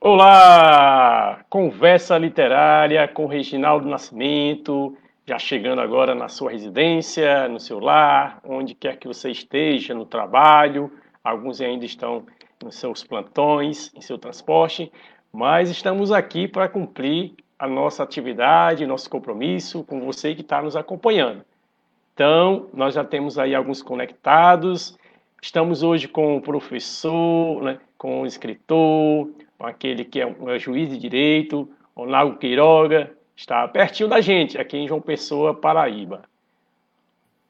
Olá! Conversa literária com Reginaldo Nascimento, já chegando agora na sua residência, no seu lar, onde quer que você esteja, no trabalho. Alguns ainda estão nos seus plantões, em seu transporte, mas estamos aqui para cumprir a nossa atividade, nosso compromisso com você que está nos acompanhando. Então, nós já temos aí alguns conectados. Estamos hoje com o professor, né, com o escritor, aquele que é um é juiz de direito, Ronaldo Queiroga, está pertinho da gente, aqui em João Pessoa, Paraíba.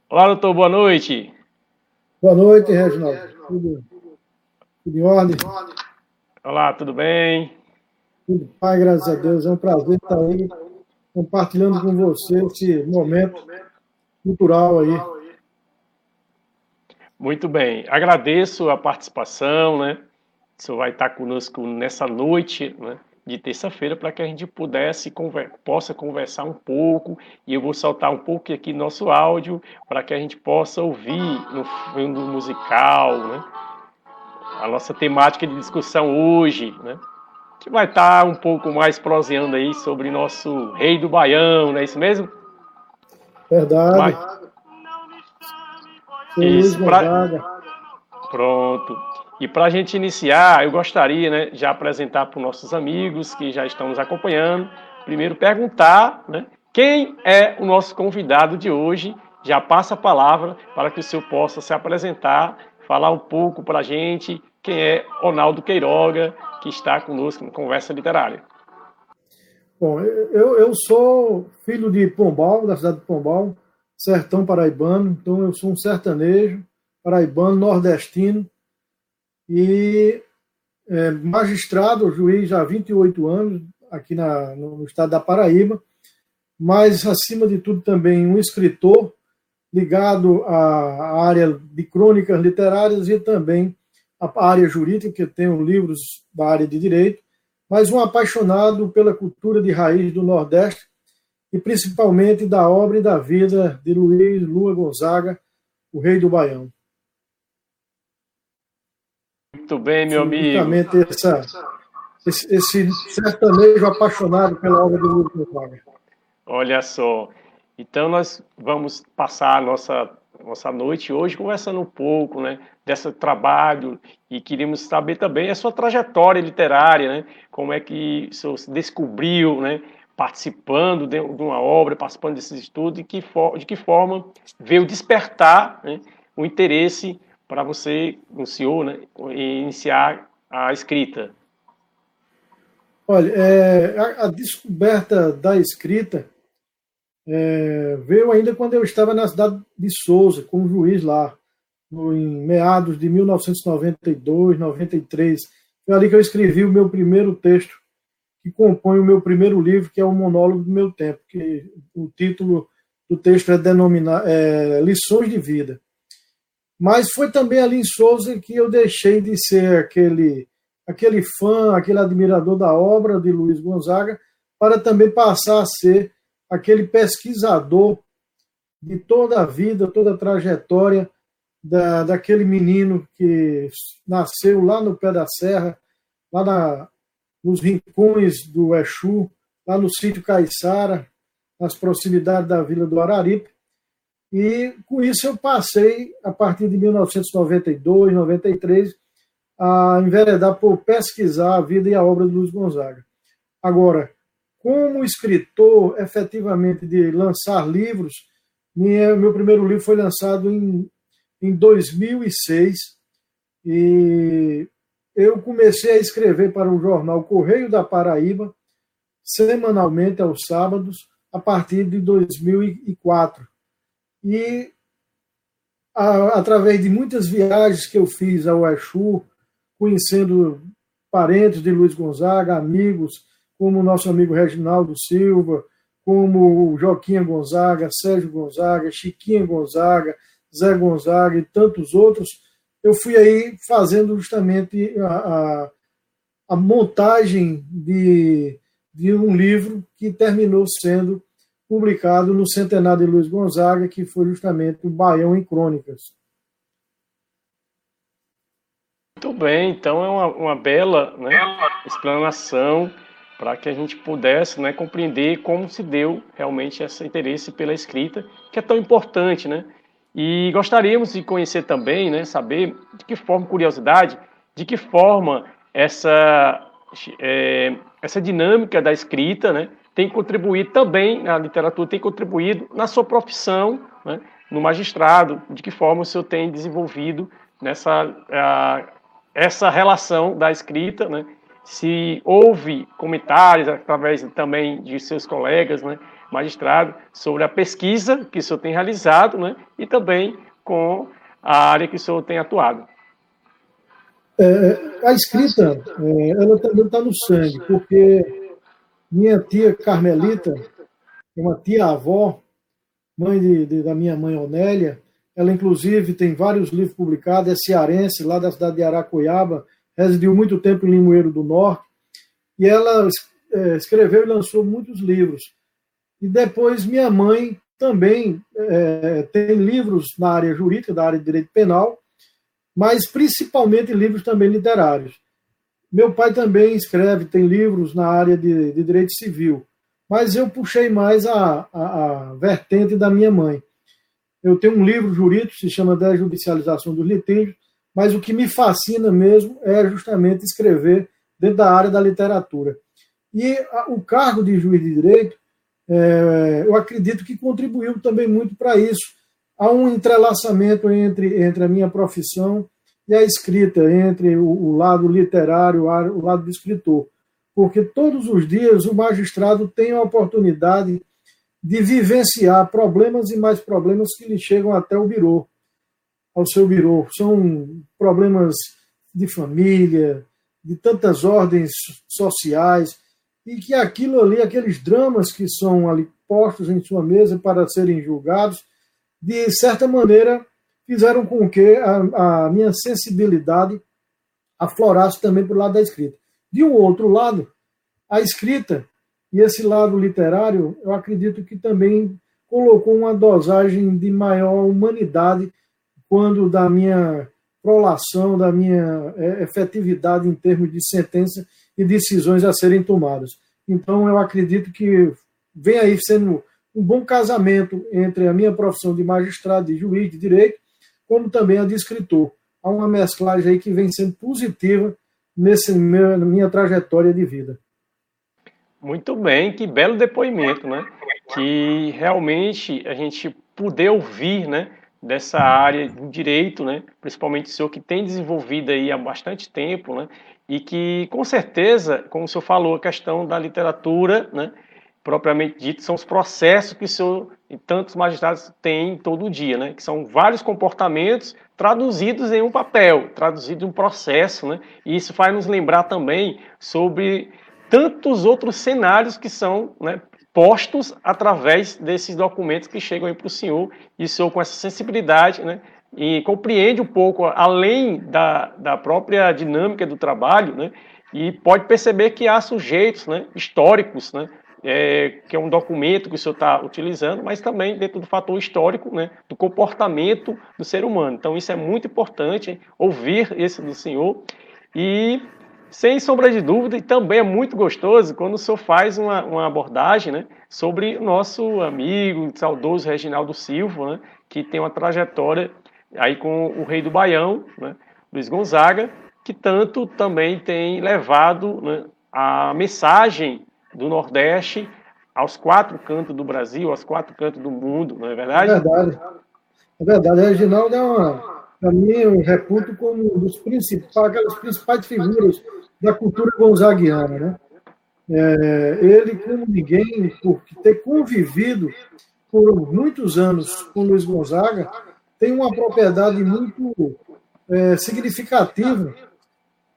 Olá, doutor, boa noite. Boa noite, Reginaldo. Olá, tudo bem? Tudo pai, graças a Deus. É um prazer estar aí compartilhando com você esse momento cultural aí. Muito bem. Agradeço a participação, né? O senhor vai estar conosco nessa noite né, de terça-feira para que a gente pudesse conver possa conversar um pouco e eu vou soltar um pouco aqui nosso áudio para que a gente possa ouvir no fundo musical, né? A nossa temática de discussão hoje, né? Que vai estar um pouco mais proseando aí sobre nosso rei do Baião, não é isso mesmo? Verdade. Mas... Isso, pra... Pronto. E para a gente iniciar, eu gostaria né, de apresentar para os nossos amigos que já estão nos acompanhando. Primeiro, perguntar né, quem é o nosso convidado de hoje. Já passa a palavra para que o senhor possa se apresentar, falar um pouco para a gente quem é Ronaldo Queiroga, que está conosco na Conversa Literária. Bom, eu, eu sou filho de Pombal, da cidade de Pombal, sertão paraibano, então eu sou um sertanejo paraibano, nordestino, e é, magistrado, juiz há 28 anos aqui na, no estado da Paraíba, mas, acima de tudo, também um escritor ligado à área de crônicas literárias e também à área jurídica, que tenho livros da área de direito, mas um apaixonado pela cultura de raiz do Nordeste e principalmente da obra e da vida de Luiz Lua Gonzaga, o rei do Baião. Muito bem, meu amigo. Essa, esse, esse sertanejo apaixonado pela obra do Luiz Gonzaga. Olha só. Então, nós vamos passar a nossa, nossa noite hoje conversando um pouco né, desse trabalho e queríamos saber também a sua trajetória literária, né, como é que o senhor se descobriu, né, participando de uma obra, participando desses estudos, e que for, de que forma veio despertar né, o interesse para você, o senhor, né, iniciar a escrita? Olha, é, a, a, descoberta da escrita é, veio ainda quando eu estava na cidade de Souza, como juiz lá, em meados de 1992, 93. Foi ali que eu escrevi o meu primeiro texto, que compõe o meu primeiro livro, que é o Monólogo do Meu Tempo, que o título do texto é denominado é, Lições de Vida. Mas foi também ali em Souza que eu deixei de ser aquele, aquele fã, aquele admirador da obra de Luiz Gonzaga, para também passar a ser aquele pesquisador de toda a vida, toda a trajetória da, daquele menino que nasceu lá no pé da serra, lá na, nos rincões do Exu, lá no sítio Caiçara, nas proximidades da Vila do Araripe, e com isso eu passei, a partir de 1992, 93, a enveredar por pesquisar a vida e a obra de Luiz Gonzaga. Agora, como escritor, efetivamente, de lançar livros, minha, meu primeiro livro foi lançado em, em 2006 e eu comecei a escrever para o jornal Correio da Paraíba, semanalmente aos sábados, a partir de 2004 e a, através de muitas viagens que eu fiz ao Exu, conhecendo parentes de Luiz Gonzaga, amigos, como o nosso amigo Reginaldo Silva, como o Joaquim Gonzaga, Sérgio Gonzaga, Chiquinha Gonzaga, Zé Gonzaga e tantos outros, eu fui aí fazendo justamente a, a a montagem de, de um livro que terminou sendo publicado no centenário de Luiz Gonzaga, que foi justamente o Baião em Crônicas. Muito bem, então é uma, uma bela né, explanação para que a gente pudesse né, compreender como se deu realmente esse interesse pela escrita, que é tão importante, né? E gostaríamos de conhecer também, né, saber de que forma, curiosidade, de que forma essa, é, essa dinâmica da escrita né, tem contribuído também, a literatura tem contribuído na sua profissão, né, no magistrado, de que forma o senhor tem desenvolvido nessa a, essa relação da escrita, né, se houve comentários através também de seus colegas, né, magistrado, sobre a pesquisa que o senhor tem realizado, né, e também com a área que o senhor tem atuado. É, a escrita, é, ela também está no sangue, porque minha tia Carmelita, uma tia-avó, mãe de, de, da minha mãe Onélia, ela inclusive tem vários livros publicados, é cearense, lá da cidade de Aracuiaba, residiu muito tempo em Limoeiro do Norte, e ela é, escreveu e lançou muitos livros. E depois minha mãe também é, tem livros na área jurídica, da área de direito penal, mas principalmente livros também literários. Meu pai também escreve, tem livros na área de, de direito civil, mas eu puxei mais a, a, a, vertente da minha mãe. Eu tenho um livro jurídico, se chama Da Judicialização dos Litígios, mas o que me fascina mesmo é justamente escrever dentro da área da literatura. E o cargo de juiz de direito, é, eu acredito que contribuiu também muito para isso. Há um entrelaçamento entre, entre a minha profissão e a escrita, entre o, o lado literário, o lado do escritor. Porque todos os dias o magistrado tem a oportunidade de vivenciar problemas e mais problemas que lhe chegam até o birô ao seu birô. São problemas de família, de tantas ordens sociais, e que aquilo ali, aqueles dramas que são ali postos em sua mesa para serem julgados, de certa maneira fizeram com que a, a minha sensibilidade aflorasse também para o lado da escrita. De um outro lado, a escrita e esse lado literário, eu acredito que também colocou uma dosagem de maior humanidade quando da minha prolação, da minha é, efetividade em termos de sentença e decisões a serem tomadas. Então, eu acredito que vem aí sendo um bom casamento entre a minha profissão de magistrado, de juiz de direito, como também a de escritor. Há uma mesclagem aí que vem sendo positiva nesse meu, na minha trajetória de vida. Muito bem, que belo depoimento, né? Que realmente a gente poder ouvir, né? Dessa área do direito, né? principalmente o senhor que tem desenvolvido aí há bastante tempo, né? e que, com certeza, como o senhor falou, a questão da literatura, né? propriamente dito, são os processos que o senhor e tantos magistrados têm todo dia, né? que são vários comportamentos traduzidos em um papel, traduzidos em um processo, né? e isso faz nos lembrar também sobre tantos outros cenários que são né, postos através desses documentos que chegam aí para o senhor, e o senhor com essa sensibilidade, né, e compreende um pouco além da, da própria dinâmica do trabalho, né, e pode perceber que há sujeitos né, históricos, né, é, que é um documento que o senhor está utilizando, mas também dentro do fator histórico né, do comportamento do ser humano. Então, isso é muito importante, hein, ouvir esse do senhor. E sem sombra de dúvida, e também é muito gostoso quando o senhor faz uma, uma abordagem né, sobre o nosso amigo, saudoso Reginaldo Silva, né, que tem uma trajetória aí com o rei do Baião, né, Luiz Gonzaga, que tanto também tem levado né, a mensagem do Nordeste aos quatro cantos do Brasil, aos quatro cantos do mundo, não é verdade? É verdade. É verdade. Reginaldo é uma, para mim, eu reputo como um dos principais, aquelas principais figuras da cultura gonzaguiana. Né? É, ele, como ninguém, por ter convivido por muitos anos com Luiz Gonzaga, tem uma propriedade muito é, significativa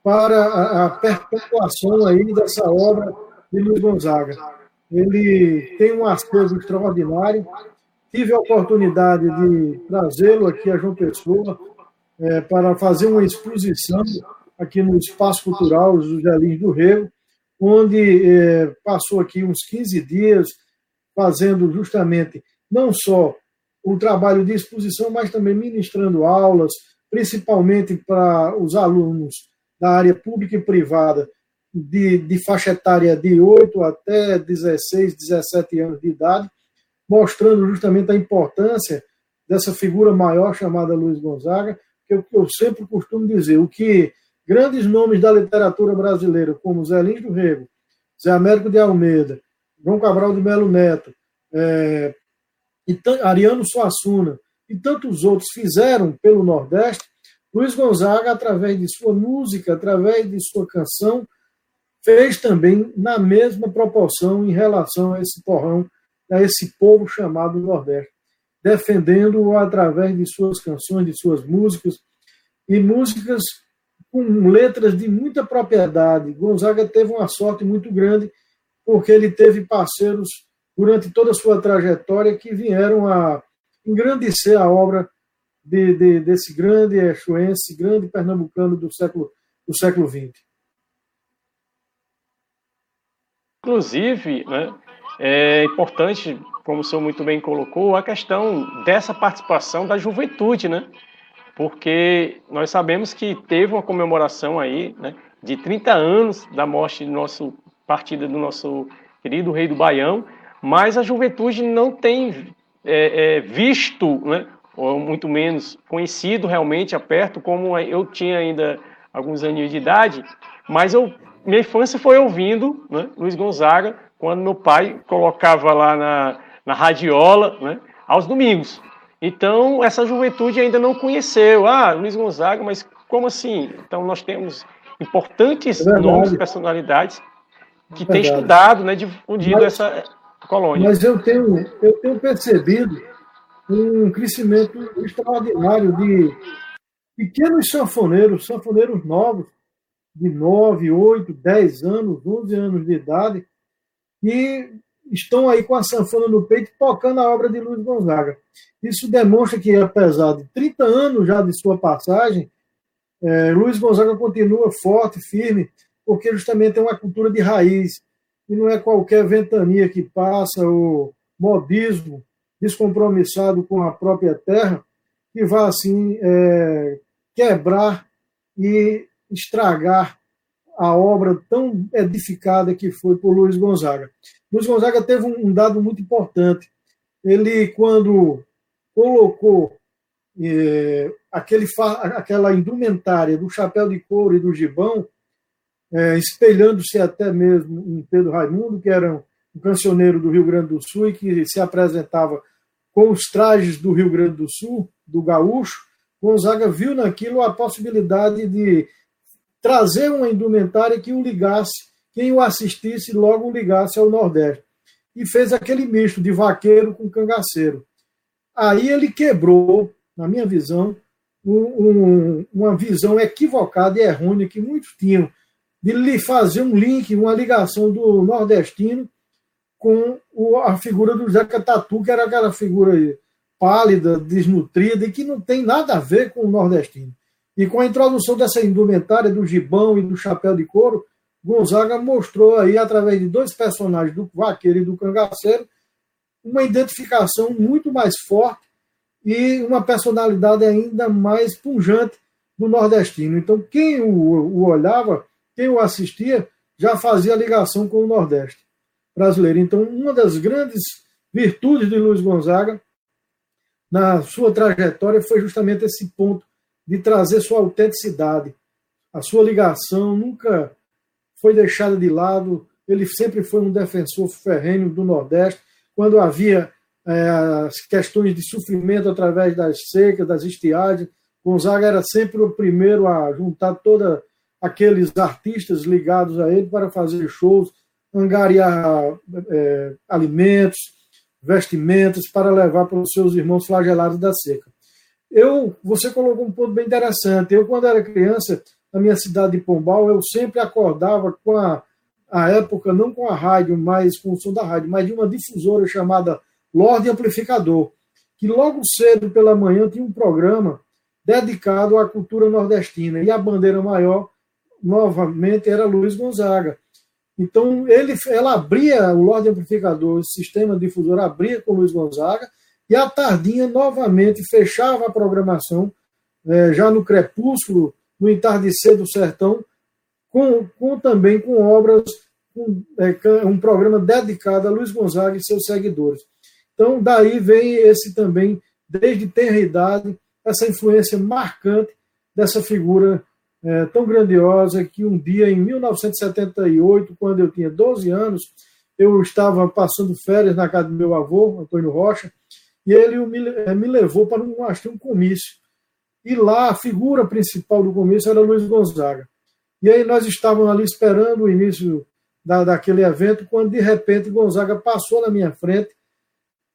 para a, a perpetuação aí dessa obra de Luiz Gonzaga. Ele tem um acervo extraordinário. Tive a oportunidade de trazê-lo aqui a João Pessoa é, para fazer uma exposição aqui no Espaço Cultural José Lins do Rego, onde é, passou aqui uns 15 dias fazendo justamente não só o trabalho de exposição, mas também ministrando aulas, principalmente para os alunos da área pública e privada, de, de faixa etária de 8 até 16, 17 anos de idade, mostrando justamente a importância dessa figura maior chamada Luiz Gonzaga, que eu, eu sempre costumo dizer, o que grandes nomes da literatura brasileira, como Zé Lins do Rego, Zé Américo de Almeida, João Cabral de Melo Neto, é, Ariano Suassuna e tantos outros fizeram pelo Nordeste, Luiz Gonzaga, através de sua música, através de sua canção, fez também na mesma proporção em relação a esse torrão, a esse povo chamado Nordeste, defendendo-o através de suas canções, de suas músicas, e músicas com letras de muita propriedade. Gonzaga teve uma sorte muito grande, porque ele teve parceiros durante toda a sua trajetória que vieram a engrandecer a obra de, de, desse grande exuense, grande pernambucano do século, do século XX. Inclusive, né, é importante, como o senhor muito bem colocou, a questão dessa participação da juventude, né? Porque nós sabemos que teve uma comemoração aí, né, de 30 anos da morte do nosso partida do nosso querido rei do Baião, mas a juventude não tem é, é, visto, né, ou muito menos conhecido realmente a perto, como eu tinha ainda alguns aninhos de idade, mas eu minha infância foi ouvindo né, Luiz Gonzaga, quando meu pai colocava lá na, na radiola, né, aos domingos. Então, essa juventude ainda não conheceu. Ah, Luiz Gonzaga, mas como assim? Então, nós temos importantes é nomes, personalidades que é têm estudado, né, difundido mas, essa colônia. Mas eu tenho, eu tenho percebido um crescimento extraordinário de pequenos sanfoneiros, sanfoneiros novos, de 9, 8, 10 anos, 11 anos de idade, e estão aí com a sanfona no peito tocando a obra de Luiz Gonzaga. Isso demonstra que, apesar de 30 anos já de sua passagem, é, Luiz Gonzaga continua forte, firme, porque justamente tem uma cultura de raiz, e não é qualquer ventania que passa, o modismo descompromissado com a própria terra, que vai assim é, quebrar e estragar a obra tão edificada que foi por Luiz Gonzaga. Luiz Gonzaga teve um dado muito importante. Ele, quando colocou é, aquele, aquela indumentária do chapéu de couro e do gibão, é, espelhando-se até mesmo em Pedro Raimundo, que era um cancioneiro do Rio Grande do Sul e que se apresentava com os trajes do Rio Grande do Sul, do gaúcho, Gonzaga viu naquilo a possibilidade de trazer uma indumentária que o ligasse, quem o assistisse logo o ligasse ao Nordeste. E fez aquele misto de vaqueiro com cangaceiro. Aí ele quebrou, na minha visão, um, um, uma visão equivocada e errônea que muitos tinham de lhe fazer um link, uma ligação do nordestino com a figura do Zeca Tatu, que era aquela figura pálida, desnutrida e que não tem nada a ver com o nordestino. E com a introdução dessa indumentária do gibão e do chapéu de couro, Gonzaga mostrou aí, através de dois personagens, do vaqueiro e do cangaceiro, uma identificação muito mais forte e uma personalidade ainda mais pungente do nordestino. Então, quem o, o olhava, quem o assistia, já fazia ligação com o Nordeste brasileiro. Então, uma das grandes virtudes de Luiz Gonzaga na sua trajetória foi justamente esse ponto de trazer sua autenticidade. A sua ligação nunca foi deixada de lado, ele sempre foi um defensor ferrenho do Nordeste. Quando havia é, as questões de sofrimento através das secas, das estiagens, Gonzaga era sempre o primeiro a juntar todos aqueles artistas ligados a ele para fazer shows, angariar é, alimentos, vestimentas para levar para os seus irmãos flagelados da seca. Eu, você colocou um ponto bem interessante. Eu, quando era criança, na minha cidade de Pombal, eu sempre acordava com a, a época, não com a rádio, mas com o som da rádio, mas de uma difusora chamada Lorde Amplificador, que logo cedo pela manhã tinha um programa dedicado à cultura nordestina. E a bandeira maior novamente era Luiz Gonzaga. Então, ele, ela abria, o Lorde Amplificador, o sistema difusor abria com Luiz Gonzaga, e à tardinha, novamente, fechava a programação, é, já no crepúsculo, no entardecer do sertão, com, com também com obras, com, é, um programa dedicado a Luiz Gonzaga e seus seguidores. Então, daí vem esse também, desde tenra idade, essa influência marcante dessa figura é, tão grandiosa que um dia, em 1978, quando eu tinha 12 anos, eu estava passando férias na casa do meu avô, Antônio Rocha, e ele me, é, me levou para um, um comício. E lá a figura principal do comício era Luiz Gonzaga. E aí nós estávamos ali esperando o início da, daquele evento, quando de repente Gonzaga passou na minha frente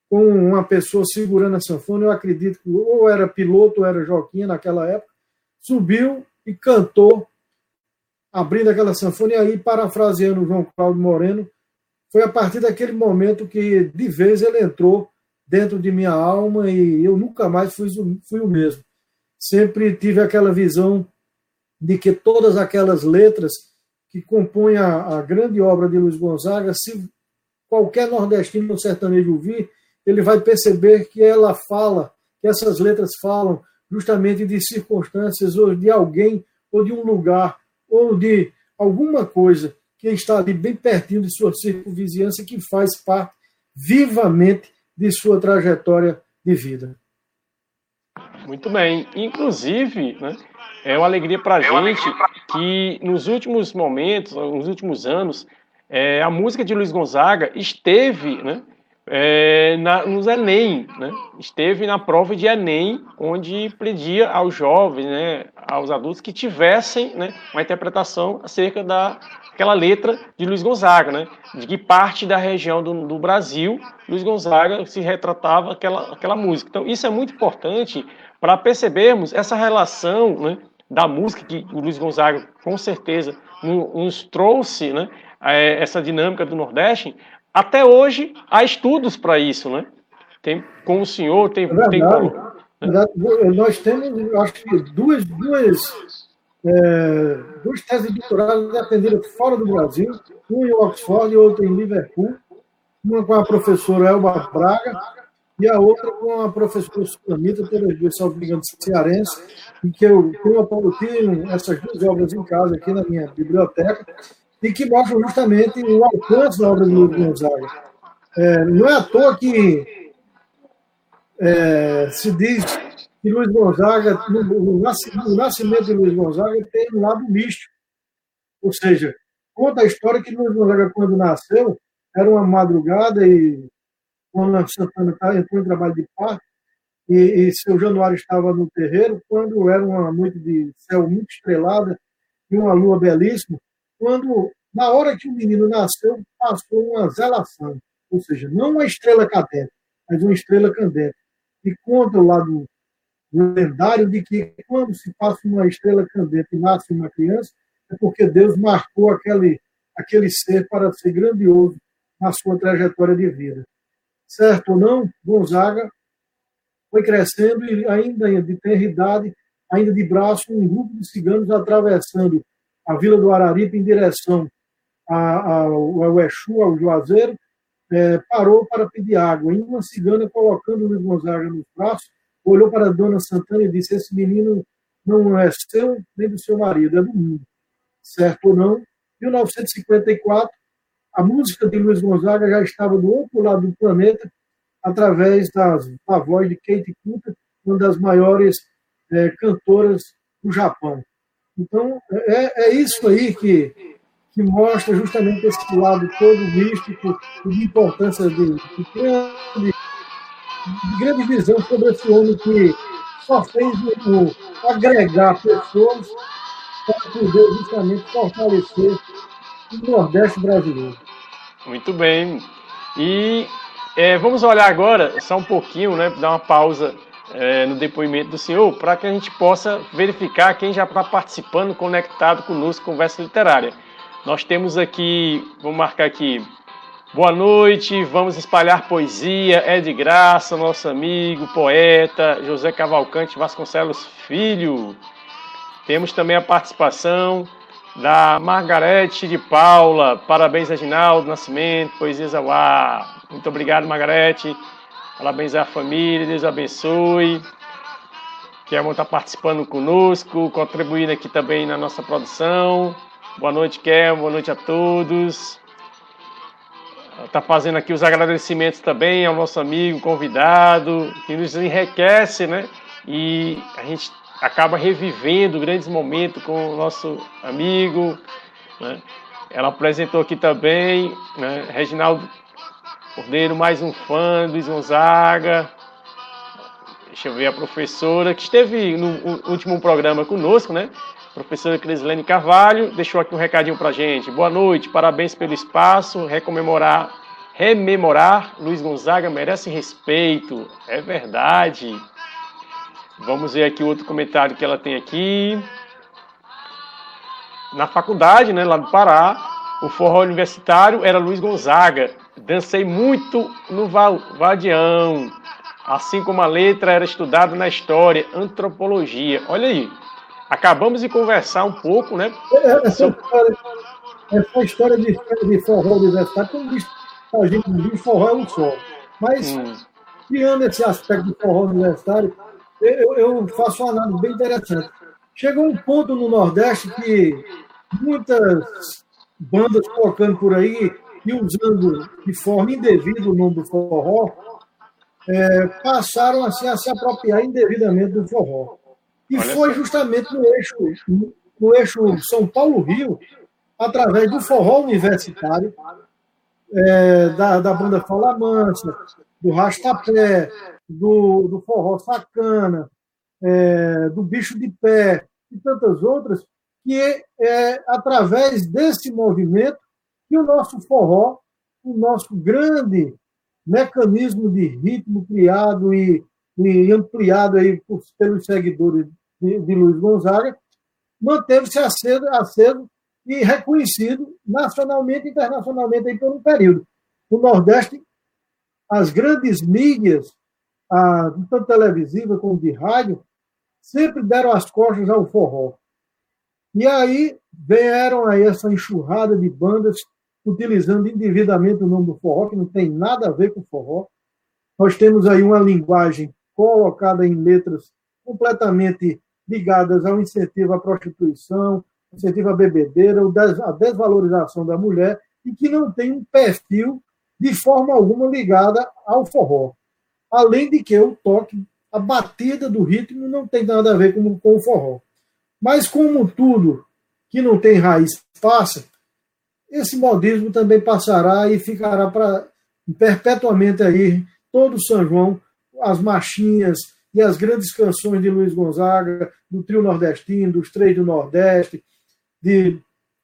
com uma pessoa segurando a sanfona, eu acredito que ou era piloto ou era Joquinha naquela época, subiu e cantou, abrindo aquela sanfona, e aí, parafraseando o João Cláudio Moreno, foi a partir daquele momento que, de vez, ele entrou dentro de minha alma e eu nunca mais fui, fui o mesmo. Sempre tive aquela visão de que todas aquelas letras que compõem a, a grande obra de Luiz Gonzaga, se qualquer nordestino sertanejo ouvir, ele vai perceber que ela fala, que essas letras falam justamente de circunstâncias ou de alguém ou de um lugar ou de alguma coisa que está ali bem pertinho de sua circunvizinhança que faz parte vivamente de sua trajetória de vida. Muito bem. Inclusive, né, é uma alegria para a gente que nos últimos momentos, nos últimos anos, é, a música de Luiz Gonzaga esteve né, é, na, nos Enem, né? esteve na prova de Enem, onde pedia aos jovens, né, aos adultos que tivessem né, uma interpretação acerca daquela letra de Luiz Gonzaga, né, de que parte da região do, do Brasil Luiz Gonzaga se retratava aquela, aquela música. Então, isso é muito importante para percebermos essa relação né, da música que o Luiz Gonzaga, com certeza, nos trouxe né, é, essa dinâmica do Nordeste, até hoje há estudos para isso, né? Tem, com o senhor, tem. É tem né? Nós temos, acho que, duas, duas, é, duas teses de doutorado fora do Brasil, uma em Oxford e outra em Liverpool, uma com a professora Elba Braga e a outra com a professora Sulamita, pelas duas, salvo engano, cearense, em que eu tenho essas duas obras em casa aqui na minha biblioteca, e que mostram justamente o alcance da obra de Luiz Gonzaga. É, não é à toa que é, se diz que Luiz Gonzaga, o nascimento de Luiz Gonzaga tem um lado místico. Ou seja, conta a história que Luiz Gonzaga, quando nasceu, era uma madrugada e quando Santana entrou em trabalho de parto, e, e seu Januário estava no terreiro, quando era uma noite de céu muito estrelada e uma lua belíssima, quando, na hora que o menino nasceu, passou uma zelação, ou seja, não uma estrela cadente, mas uma estrela candente. E conta o lado lendário de que quando se passa uma estrela candente e nasce uma criança, é porque Deus marcou aquele, aquele ser para ser grandioso na sua trajetória de vida. Certo ou não, Gonzaga foi crescendo e ainda de tenra idade, ainda de braço, um grupo de ciganos atravessando a Vila do Araripe em direção ao, ao Exu, ao Juazeiro, é, parou para pedir água. E uma cigana, colocando Luiz Gonzaga nos braços, olhou para a dona Santana e disse: Esse menino não é seu nem do seu marido, é do mundo. Certo ou não? Em 1954, a música de Luiz Gonzaga já estava do outro lado do planeta, através das, da voz de Kate Kuta, uma das maiores é, cantoras do Japão. Então, é, é isso aí que, que mostra justamente esse lado todo místico de importância de, de, grande, de grande visão sobre esse homem que só fez o, agregar pessoas para poder justamente fortalecer o Nordeste brasileiro. Muito bem. E é, vamos olhar agora, só um pouquinho, né, dar uma pausa é, no depoimento do senhor, para que a gente possa verificar quem já está participando, conectado conosco, conversa literária. Nós temos aqui, vamos marcar aqui, boa noite, vamos espalhar poesia, é de graça, nosso amigo, poeta, José Cavalcante Vasconcelos Filho. Temos também a participação da Margarete de Paula. Parabéns, Reginaldo Nascimento, Poesias ao ar. Muito obrigado, Margarete. Parabéns à família, Deus abençoe. Kelman está participando conosco, contribuindo aqui também na nossa produção. Boa noite, Kelman. Boa noite a todos. Está fazendo aqui os agradecimentos também ao nosso amigo convidado, que nos enriquece, né? E a gente acaba revivendo grandes momentos com o nosso amigo. Né? Ela apresentou aqui também, né? Reginaldo Cordeiro, mais um fã, Luiz Gonzaga. Deixa eu ver a professora que esteve no último programa conosco, né? Professora Crislene Carvalho deixou aqui um recadinho para gente. Boa noite, parabéns pelo espaço, recomemorar, rememorar Luiz Gonzaga merece respeito, é verdade. Vamos ver aqui outro comentário que ela tem aqui. Na faculdade, né, lá do Pará, o forró universitário era Luiz Gonzaga. Dancei muito no Vadião, assim como a letra era estudada na história, antropologia. Olha aí, acabamos de conversar um pouco, né? Essa história, essa história de, de forró universitário, como diz a gente diz, forró é um só. Mas, hum. criando esse aspecto do forró universitário, eu, eu faço uma análise bem interessante. Chegou um ponto no Nordeste que muitas bandas tocando por aí e usando de forma indevida o nome do forró, é, passaram assim, a se apropriar indevidamente do forró. E Olha foi justamente no eixo, no eixo São Paulo-Rio, através do forró universitário, é, da, da banda Fala Mansa, do Rastapé, do, do forró sacana, é, do bicho de pé e tantas outras, que é, é através desse movimento que o nosso forró, o nosso grande mecanismo de ritmo criado e, e ampliado aí por, pelos seguidores de, de Luiz Gonzaga, manteve-se aceso, aceso e reconhecido nacionalmente e internacionalmente aí por um período. No Nordeste, as grandes mídias a, tanto televisiva como de rádio, sempre deram as costas ao forró. E aí vieram aí essa enxurrada de bandas utilizando indevidamente o nome do forró, que não tem nada a ver com forró. Nós temos aí uma linguagem colocada em letras completamente ligadas ao incentivo à prostituição, incentivo à bebedeira, a desvalorização da mulher, e que não tem um perfil de forma alguma ligada ao forró. Além de que o toque, a batida do ritmo não tem nada a ver com, com o forró. Mas como tudo que não tem raiz passa, esse modismo também passará e ficará para perpetuamente aí todo São João, as marchinhas e as grandes canções de Luiz Gonzaga, do trio nordestino, dos três do Nordeste, de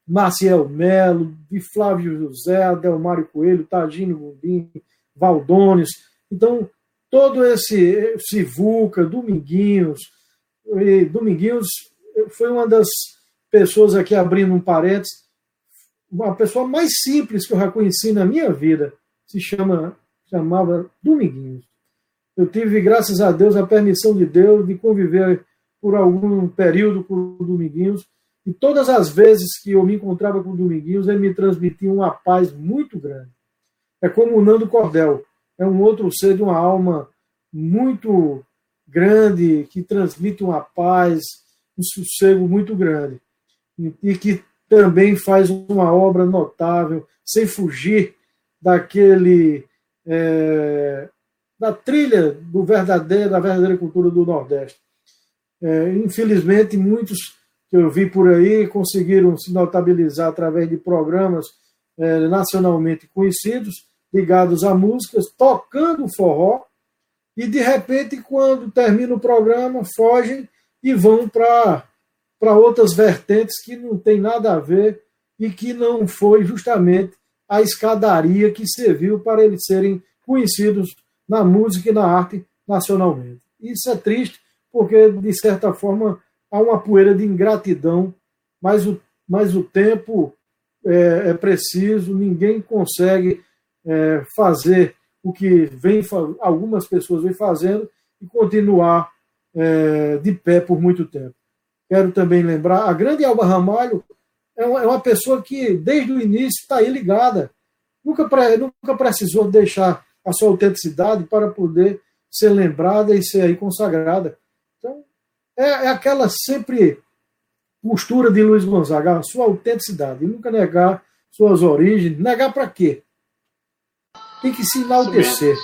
Maciel Melo, de Flávio José, Adelmário Coelho, Tadinho Gumbim, Valdones. Então, todo esse Sivuca, Dominguinhos, e Dominguinhos foi uma das pessoas aqui abrindo um parênteses, uma pessoa mais simples que eu já conheci na minha vida, se chama chamava Dominguinhos. Eu tive, graças a Deus, a permissão de Deus de conviver por algum período com o Dominguinhos, e todas as vezes que eu me encontrava com o Dominguinhos, ele me transmitia uma paz muito grande. É como o Nando Cordel é um outro ser de uma alma muito grande, que transmite uma paz, um sossego muito grande. E, que também faz uma obra notável, sem fugir daquele. É, da trilha do verdadeiro, da verdadeira cultura do Nordeste. É, infelizmente, muitos que eu vi por aí conseguiram se notabilizar através de programas é, nacionalmente conhecidos, ligados a músicas, tocando forró, e de repente, quando termina o programa, fogem e vão para outras vertentes que não tem nada a ver e que não foi justamente a escadaria que serviu para eles serem conhecidos na música e na arte nacionalmente. Isso é triste, porque, de certa forma, há uma poeira de ingratidão, mas o, mas o tempo é, é preciso, ninguém consegue é, fazer o que vem, algumas pessoas vêm fazendo e continuar é, de pé por muito tempo. Quero também lembrar, a grande Alba Ramalho é uma pessoa que, desde o início, está aí ligada. Nunca, nunca precisou deixar a sua autenticidade para poder ser lembrada e ser aí consagrada. Então, é, é aquela sempre postura de Luiz Gonzaga, a sua autenticidade, e nunca negar suas origens. Negar para quê? Tem que se enaltecer.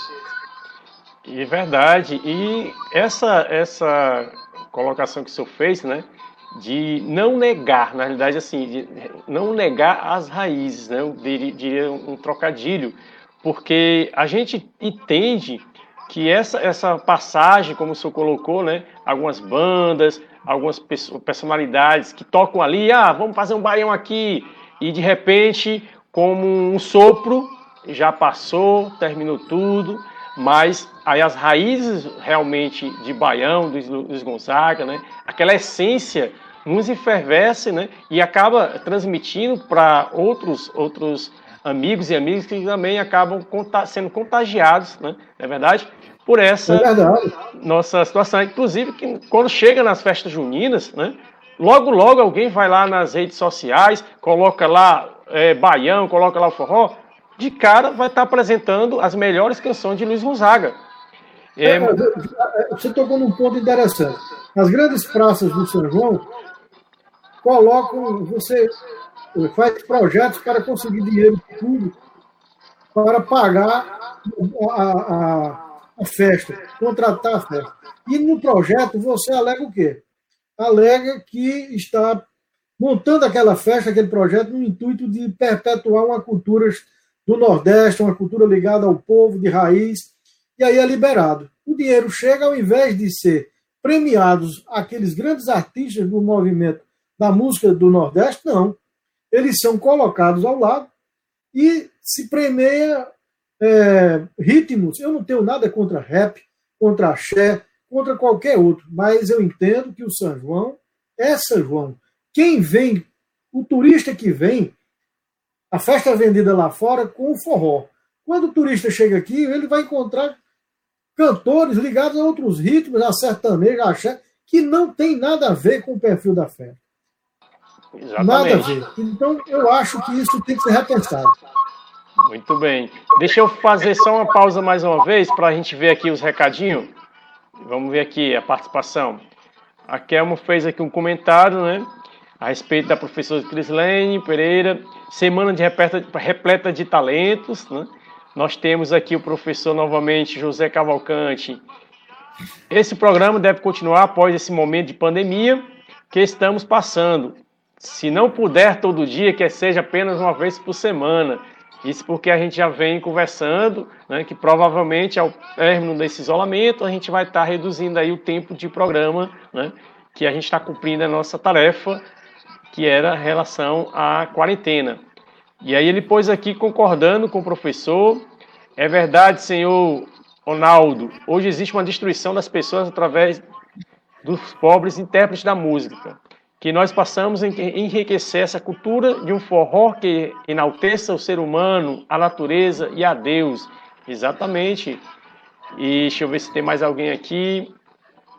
É verdade. E essa, essa colocação que o senhor fez, né? De não negar, na realidade, assim, não negar as raízes, né? Eu diria um trocadilho, porque a gente entende que essa, essa passagem, como o senhor colocou, né? Algumas bandas, algumas personalidades que tocam ali, ah, vamos fazer um baião aqui, e de repente, como um sopro, já passou, terminou tudo, mas aí as raízes realmente de Baião, dos, dos Gonzaga, né? aquela essência nos enfervesce né? e acaba transmitindo para outros, outros amigos e amigas que também acabam sendo contagiados, né? não é verdade? Por essa é nossa situação. Inclusive, que quando chega nas festas juninas, né? logo, logo alguém vai lá nas redes sociais, coloca lá é, baião, coloca lá o forró, de cara vai estar apresentando as melhores canções de Luiz Gonzaga. É... Você tocou num ponto interessante. As grandes praças do São João colocam, você faz projetos para conseguir dinheiro público para pagar a, a, a festa, contratar a festa. E no projeto você alega o quê? Alega que está montando aquela festa, aquele projeto, no intuito de perpetuar uma cultura do Nordeste, uma cultura ligada ao povo de raiz, e aí é liberado. O dinheiro chega, ao invés de ser premiados aqueles grandes artistas do movimento da música do Nordeste, não. Eles são colocados ao lado e se premia é, ritmos. Eu não tenho nada contra rap, contra axé, contra qualquer outro, mas eu entendo que o São João é São João. Quem vem, o turista que vem, a festa é vendida lá fora com o forró. Quando o turista chega aqui, ele vai encontrar cantores ligados a outros ritmos, a sertanejo, a axé, que não tem nada a ver com o perfil da festa. Exatamente. Nada a ver. Então, eu acho que isso tem que ser repensado. Muito bem. Deixa eu fazer só uma pausa mais uma vez para a gente ver aqui os recadinhos. Vamos ver aqui a participação. A Kelmo fez aqui um comentário, né? a respeito da professora Crislene Pereira, semana de repleta, repleta de talentos. Né? Nós temos aqui o professor novamente José Cavalcante. Esse programa deve continuar após esse momento de pandemia que estamos passando. Se não puder todo dia, que seja apenas uma vez por semana. Isso porque a gente já vem conversando, né, que provavelmente ao término desse isolamento a gente vai estar reduzindo aí o tempo de programa, né, que a gente está cumprindo a nossa tarefa que era relação à quarentena. E aí ele pôs aqui concordando com o professor. É verdade, senhor Ronaldo, hoje existe uma destruição das pessoas através dos pobres intérpretes da música, que nós passamos a enriquecer essa cultura de um forró que enalteça o ser humano, a natureza e a Deus. Exatamente. E deixa eu ver se tem mais alguém aqui.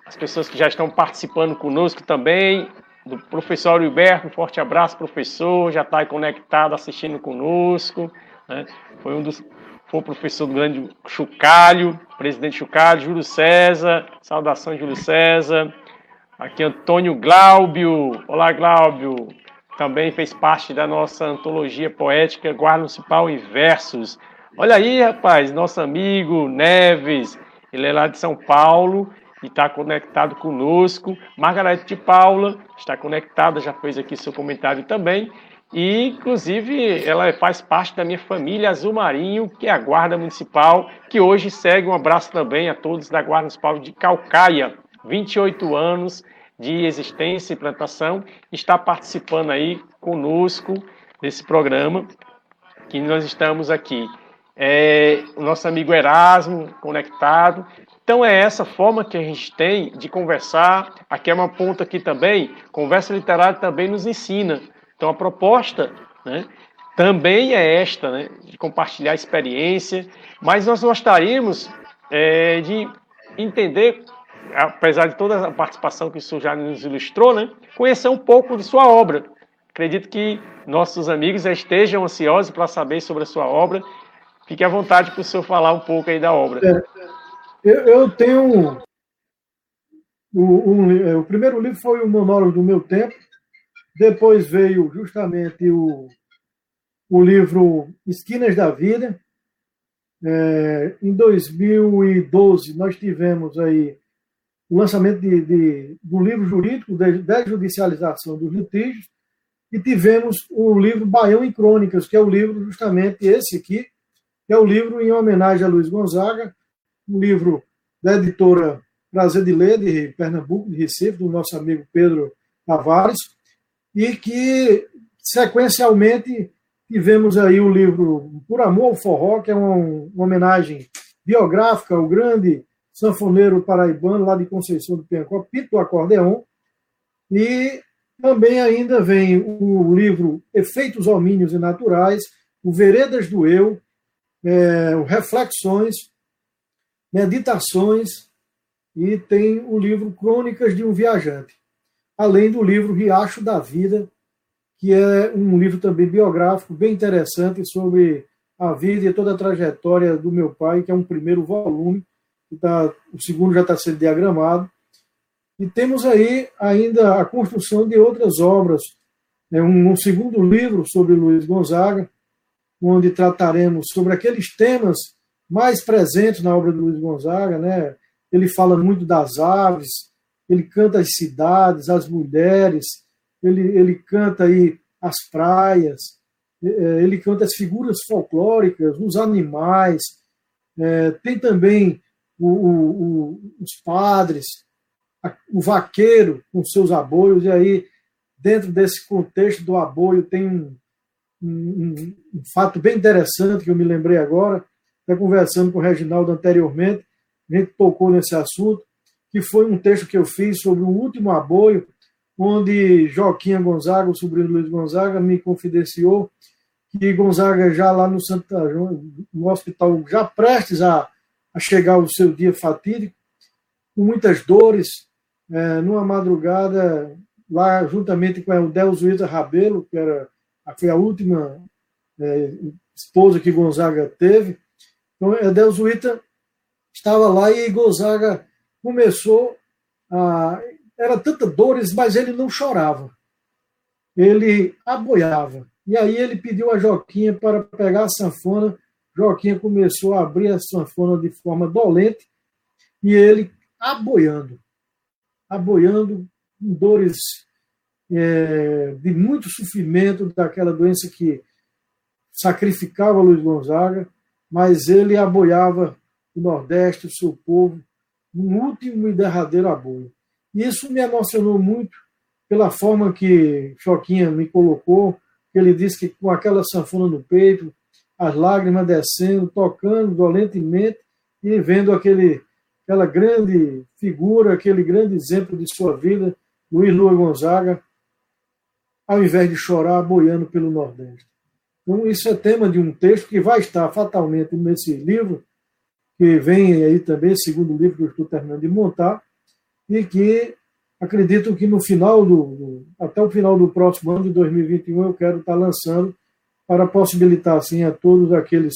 As pessoas que já estão participando conosco também do professor Hilberto, um forte abraço, professor, já está aí conectado, assistindo conosco. Né? Foi um dos foi o professor do grande Chucalho, presidente Chucalho, Júlio César, saudações Júlio César. Aqui Antônio Glaubio, olá Glaubio, também fez parte da nossa antologia poética Guarda Municipal em Versos. Olha aí, rapaz, nosso amigo Neves, ele é lá de São Paulo e está conectado conosco. Margarete de Paula está conectada, já fez aqui seu comentário também. E, inclusive, ela faz parte da minha família Azul Marinho, que é a Guarda Municipal, que hoje segue. Um abraço também a todos da Guarda Municipal de Calcaia, 28 anos de existência e plantação, está participando aí conosco desse programa que nós estamos aqui. É, o nosso amigo Erasmo conectado então é essa forma que a gente tem de conversar. Aqui é uma ponta aqui também. Conversa literária também nos ensina. Então a proposta, né, também é esta, né, de compartilhar experiência. Mas nós gostaríamos é, de entender, apesar de toda a participação que o senhor já nos ilustrou, né, conhecer um pouco de sua obra. Acredito que nossos amigos estejam ansiosos para saber sobre a sua obra. Fique à vontade para o senhor falar um pouco aí da obra. É, eu, eu, tenho. O, um, é, o primeiro livro foi o Monólogo do Meu Tempo, depois veio justamente o, o livro Esquinas da Vida. É, em 2012, nós tivemos aí o lançamento de, de, do livro jurídico de desjudicialização dos litígios e tivemos o livro Baião em Crônicas, que é o livro justamente esse aqui, que é o livro em homenagem a Luiz Gonzaga, um livro da editora Prazer de Ler, de Pernambuco, de Recife, do nosso amigo Pedro Tavares, e que sequencialmente tivemos aí o livro Por Amor ao Forró, que é uma homenagem biográfica ao grande sanfoneiro paraibano lá de Conceição do Piancó, Pito Acordeon, e também ainda vem o livro Efeitos Homínios e Naturais, o Veredas do Eu, é, Reflexões, Meditações, e tem o livro Crônicas de um Viajante, além do livro Riacho da Vida, que é um livro também biográfico, bem interessante, sobre a vida e toda a trajetória do meu pai, que é um primeiro volume, tá, o segundo já está sendo diagramado. E temos aí ainda a construção de outras obras. É um, um segundo livro sobre Luiz Gonzaga, onde trataremos sobre aqueles temas mais presentes na obra de Luiz Gonzaga. Né? Ele fala muito das aves, ele canta as cidades, as mulheres, ele, ele canta aí as praias, é, ele canta as figuras folclóricas, os animais, é, tem também o, o, os padres, o vaqueiro com seus aboios, e aí, dentro desse contexto do aboio, tem um, um, um fato bem interessante que eu me lembrei agora, até conversando com o Reginaldo anteriormente, a gente tocou nesse assunto, que foi um texto que eu fiz sobre o último aboio, onde Joaquim Gonzaga, o sobrinho Luiz Gonzaga, me confidenciou que Gonzaga já lá no Santa no hospital, já prestes a, a chegar o seu dia fatídico, com muitas dores, é, numa madrugada, lá juntamente com o Delzuíta Rabelo, que era, foi a última é, esposa que Gonzaga teve. Então, a Delzuíta estava lá e Gonzaga começou a. Era tanta dores, mas ele não chorava. Ele aboiava. E aí ele pediu a Joquinha para pegar a sanfona. Joquinha começou a abrir a sanfona de forma dolente e ele aboiando aboiando com dores é, de muito sofrimento daquela doença que sacrificava Luiz Gonzaga, mas ele aboiava o Nordeste, o seu povo, no último e derradeiro aboio. E isso me emocionou muito pela forma que Choquinha me colocou, ele disse que com aquela sanfona no peito, as lágrimas descendo, tocando dolentemente e vendo aquele aquela grande figura, aquele grande exemplo de sua vida, Luiz Lua Gonzaga, ao invés de chorar boiando pelo Nordeste. Então, isso é tema de um texto que vai estar fatalmente nesse livro, que vem aí também, segundo livro que eu estou terminando de montar, e que acredito que no final do, do até o final do próximo ano de 2021 eu quero estar lançando para possibilitar assim a todos aqueles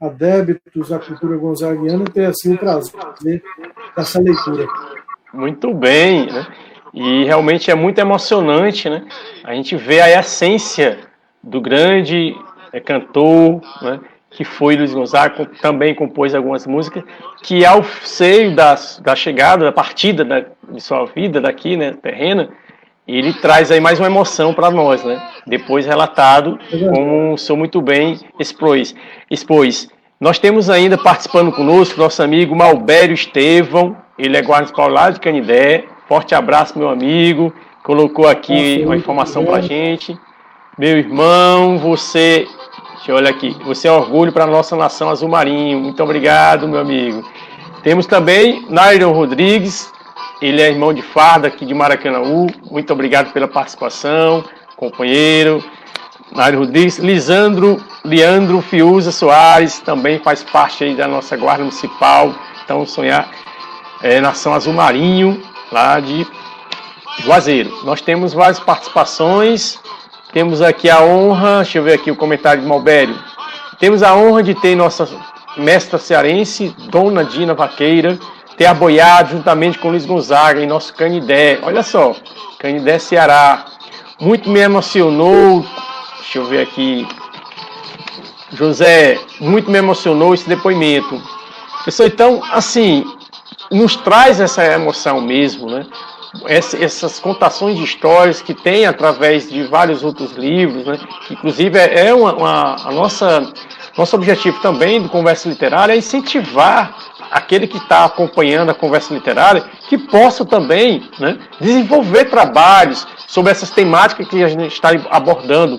adébitos à cultura gonzaguiana ter assim o prazer dessa leitura. Muito bem, né? E realmente é muito emocionante, né? A gente vê a essência do grande é, cantor, né? que foi Luiz Gonzaga, também compôs algumas músicas, que ao seio da, da chegada, da partida da, de sua vida daqui, né, terrena, ele traz aí mais uma emoção para nós, né? Depois relatado, como senhor muito bem expôs. expôs. Nós temos ainda participando conosco nosso amigo Malbério Estevão, ele é guarda escolar de Canidé. Forte abraço, meu amigo. Colocou aqui uma informação para gente. Meu irmão, você, deixa eu olhar aqui, você é orgulho para a nossa nação azul marinho. Muito obrigado, meu amigo. Temos também Nairo Rodrigues, ele é irmão de farda aqui de Maracanãú. Muito obrigado pela participação, companheiro. Nário Rodrigues. Lisandro, Leandro Fiuza Soares também faz parte aí da nossa guarda municipal. Então, sonhar é, Nação Azul Marinho, lá de Juazeiro. Nós temos várias participações temos aqui a honra, deixa eu ver aqui o comentário de Malbério. Temos a honra de ter nossa mestra cearense, Dona Dina Vaqueira, ter aboiado juntamente com Luiz Gonzaga em nosso Canidé. Olha só, Canidé Ceará. Muito me emocionou. Deixa eu ver aqui. José, muito me emocionou esse depoimento. Pessoal, então, assim, nos traz essa emoção mesmo, né? essas contações de histórias que tem através de vários outros livros, né? Inclusive é uma, uma, a nossa nosso objetivo também do Conversa Literária é incentivar aquele que está acompanhando a conversa literária que possa também né, desenvolver trabalhos sobre essas temáticas que a gente está abordando.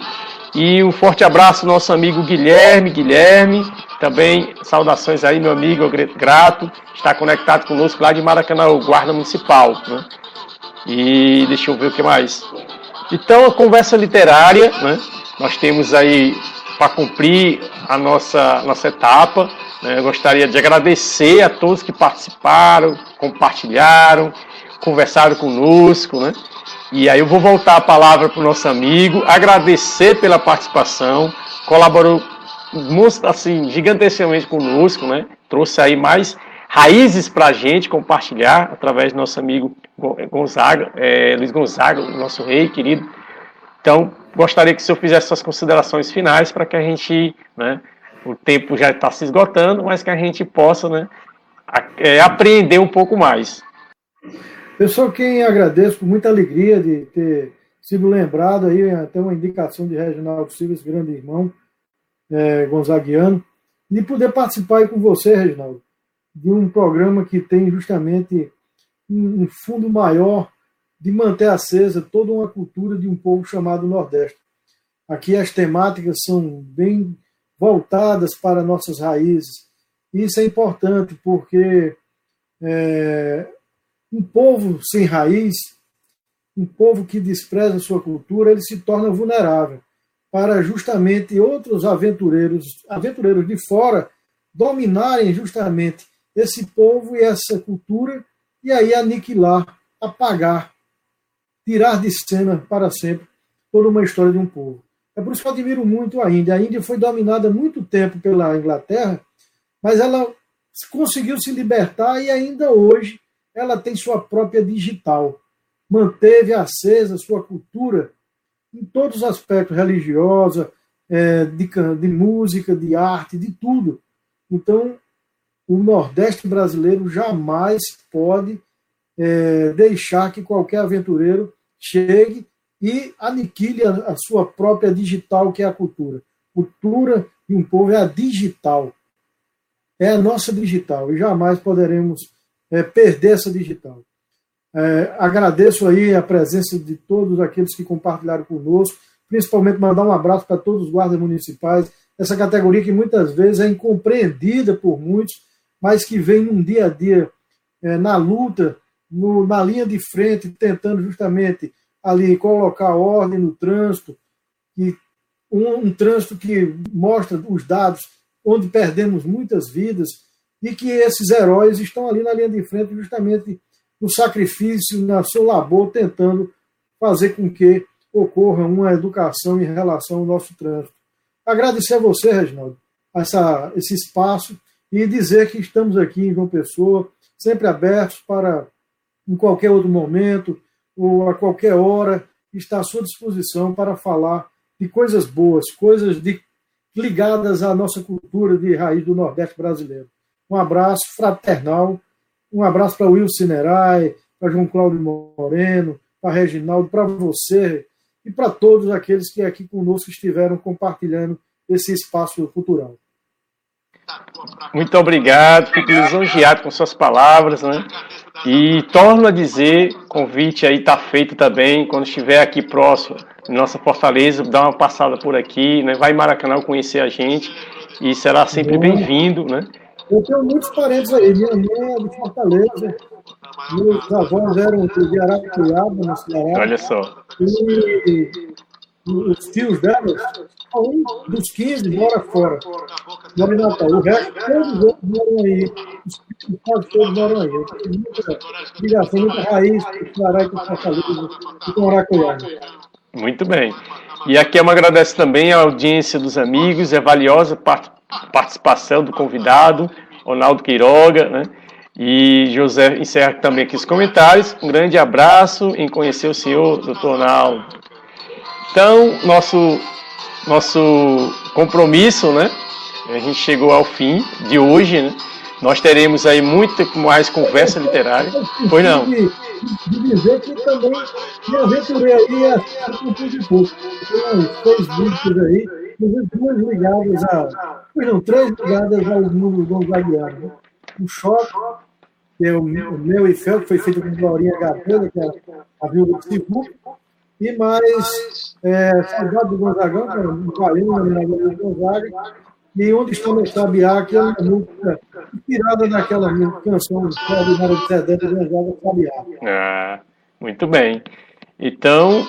E um forte abraço ao nosso amigo Guilherme, Guilherme, também saudações aí, meu amigo, grato, está conectado conosco lá de Maracanã, Guarda Municipal. Né? E deixa eu ver o que mais. Então, a conversa literária, né? Nós temos aí para cumprir a nossa, nossa etapa. Né? Eu gostaria de agradecer a todos que participaram, compartilharam, conversaram conosco. Né? E aí eu vou voltar a palavra para o nosso amigo, agradecer pela participação, colaborou assim, gigantescamente conosco, né? trouxe aí mais raízes para a gente compartilhar através do nosso amigo Gonzaga, é, Luiz Gonzaga, nosso rei querido. Então, gostaria que o senhor fizesse suas considerações finais para que a gente, né, o tempo já está se esgotando, mas que a gente possa né, é, aprender um pouco mais. Pessoal, quem agradeço com muita alegria de ter sido lembrado aí, até uma indicação de Reginaldo Silva, esse grande irmão é, gonzaguiano, de poder participar aí com você, Reginaldo, de um programa que tem justamente um fundo maior de manter acesa toda uma cultura de um povo chamado Nordeste. Aqui as temáticas são bem voltadas para nossas raízes. Isso é importante porque é, um povo sem raiz, um povo que despreza sua cultura, ele se torna vulnerável para justamente outros aventureiros, aventureiros de fora, dominarem justamente esse povo e essa cultura e aí aniquilar, apagar, tirar de cena para sempre toda uma história de um povo. É por isso que eu admiro muito a Índia. A Índia foi dominada muito tempo pela Inglaterra, mas ela conseguiu se libertar e ainda hoje ela tem sua própria digital. Manteve acesa sua cultura em todos os aspectos, religiosa, é, de, de música, de arte, de tudo. Então, o Nordeste brasileiro jamais pode é, deixar que qualquer aventureiro chegue e aniquile a, a, sua própria digital, que é a cultura. Cultura de um povo é a digital. É a nossa digital e jamais poderemos é, perder essa digital. É, agradeço aí a presença de todos aqueles que compartilharam conosco, principalmente mandar um abraço para todos os guardas municipais, essa categoria que muitas vezes é incompreendida por muitos, mas que vem num dia a dia é, na luta, no, na linha de frente, tentando justamente ali colocar ordem no trânsito, e um, um trânsito que mostra os dados onde perdemos muitas vidas e que esses heróis estão ali na linha de frente justamente no sacrifício, na seu labor, tentando fazer com que ocorra uma educação em relação ao nosso trânsito. Agradecer a você, Reginaldo, essa, esse espaço e dizer que estamos aqui em João Pessoa, sempre abertos para, em qualquer outro momento ou a qualquer hora, estar à sua disposição para falar de coisas boas, coisas de, ligadas à nossa cultura de raiz do Nordeste brasileiro. Um abraço fraternal, um abraço para Will Cinerai, para João Cláudio Moreno, para Reginaldo, para você e para todos aqueles que aqui conosco estiveram compartilhando esse espaço cultural. Muito obrigado, fico lisonjeado com suas palavras, né? E torno a dizer, convite aí está feito também, quando estiver aqui próximo, nossa Fortaleza, dá uma passada por aqui, né? Vai em Maracanã conhecer a gente e será sempre bem-vindo, né? Eu tenho muitos parentes aí, minha mãe é de Fortaleza, meus avós eram de Araqueaba, no Ceará. Olha só. E os tios dela, um dos 15 mora fora, mora Natal. O resto, todos eles moram aí. Os quase todos moram aí. Eu muita ligação, muita raiz com Ceará e com Fortaleza e com. Muito bem. E aqui eu agradeço também a audiência dos amigos, a valiosa participação do convidado, Ronaldo Queiroga, né? E José encerra também aqui os comentários. Um grande abraço em conhecer o senhor, doutor Ronaldo. Então, nosso, nosso compromisso, né? A gente chegou ao fim de hoje, né? Nós teremos aí muito mais conversa literária. Pois não. De, de dizer que também me aventurei aí a cultura de pouco. Tem três vídeos aí, duas ligadas a. Pois não, três ligadas ao mundo gonzaguiano. Né? Um choque, que é o, meu e Fel, que foi feito com Glorinha Gatana, que é a viúva do Civu, e mais é, Saudade do Gonzagão, que é um valendo na minha do Gonzaga, e Onde Está Meu Sabiá, que é uma música inspirada naquela canção extraordinária de Sedã do Gonzaga Sabiá. Ah, muito bem. Então,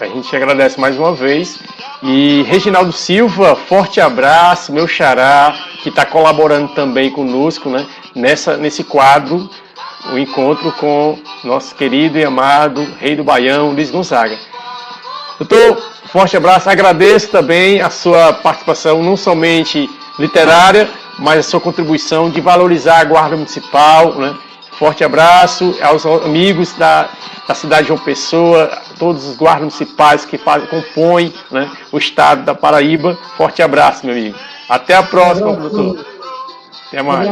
a gente agradece mais uma vez. E Reginaldo Silva, forte abraço, meu xará, que está colaborando também conosco né, nessa, nesse quadro, o encontro com nosso querido e amado Rei do Baião, Luiz Gonzaga. Doutor, forte abraço. Agradeço também a sua participação, não somente literária, mas a sua contribuição de valorizar a Guarda Municipal. Né? Forte abraço aos amigos da, da cidade de João Pessoa, todos os guardas municipais que fazem, compõem né, o estado da Paraíba. Forte abraço, meu amigo. Até a próxima, doutor. Até mais.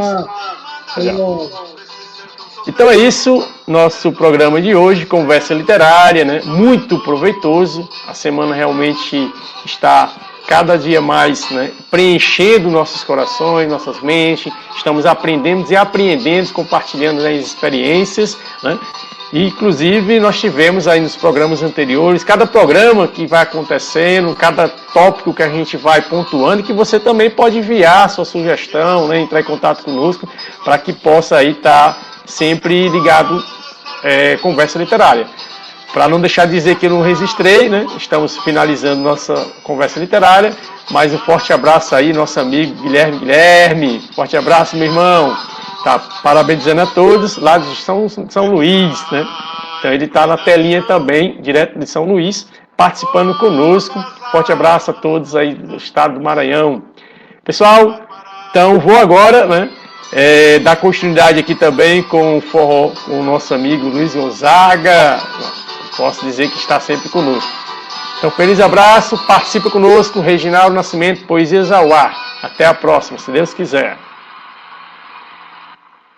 Tchau. Então é isso, nosso programa de hoje, conversa literária, né? Muito proveitoso. A semana realmente está cada dia mais né, preenchendo nossos corações, nossas mentes. Estamos aprendendo e apreendendo, compartilhando né, as experiências, né? Inclusive, nós tivemos aí nos programas anteriores, cada programa que vai acontecendo, cada tópico que a gente vai pontuando, que você também pode enviar sua sugestão, né, entrar em contato conosco, para que possa aí estar tá sempre ligado é, conversa literária. Para não deixar de dizer que eu não registrei, né? Estamos finalizando nossa conversa literária. Mais um forte abraço aí, nosso amigo Guilherme Guilherme. Forte abraço, meu irmão. Tá parabenizando a todos lá de São, São Luís, né? Então ele está na telinha também, direto de São Luís, participando conosco. Forte abraço a todos aí do estado do Maranhão. Pessoal, então vou agora, né? É, dar continuidade aqui também com o forró, com o nosso amigo Luiz Gonzaga. Posso dizer que está sempre conosco. Então, feliz abraço, participa conosco, Reginaldo Nascimento, Poesias ao Ar. Até a próxima, se Deus quiser.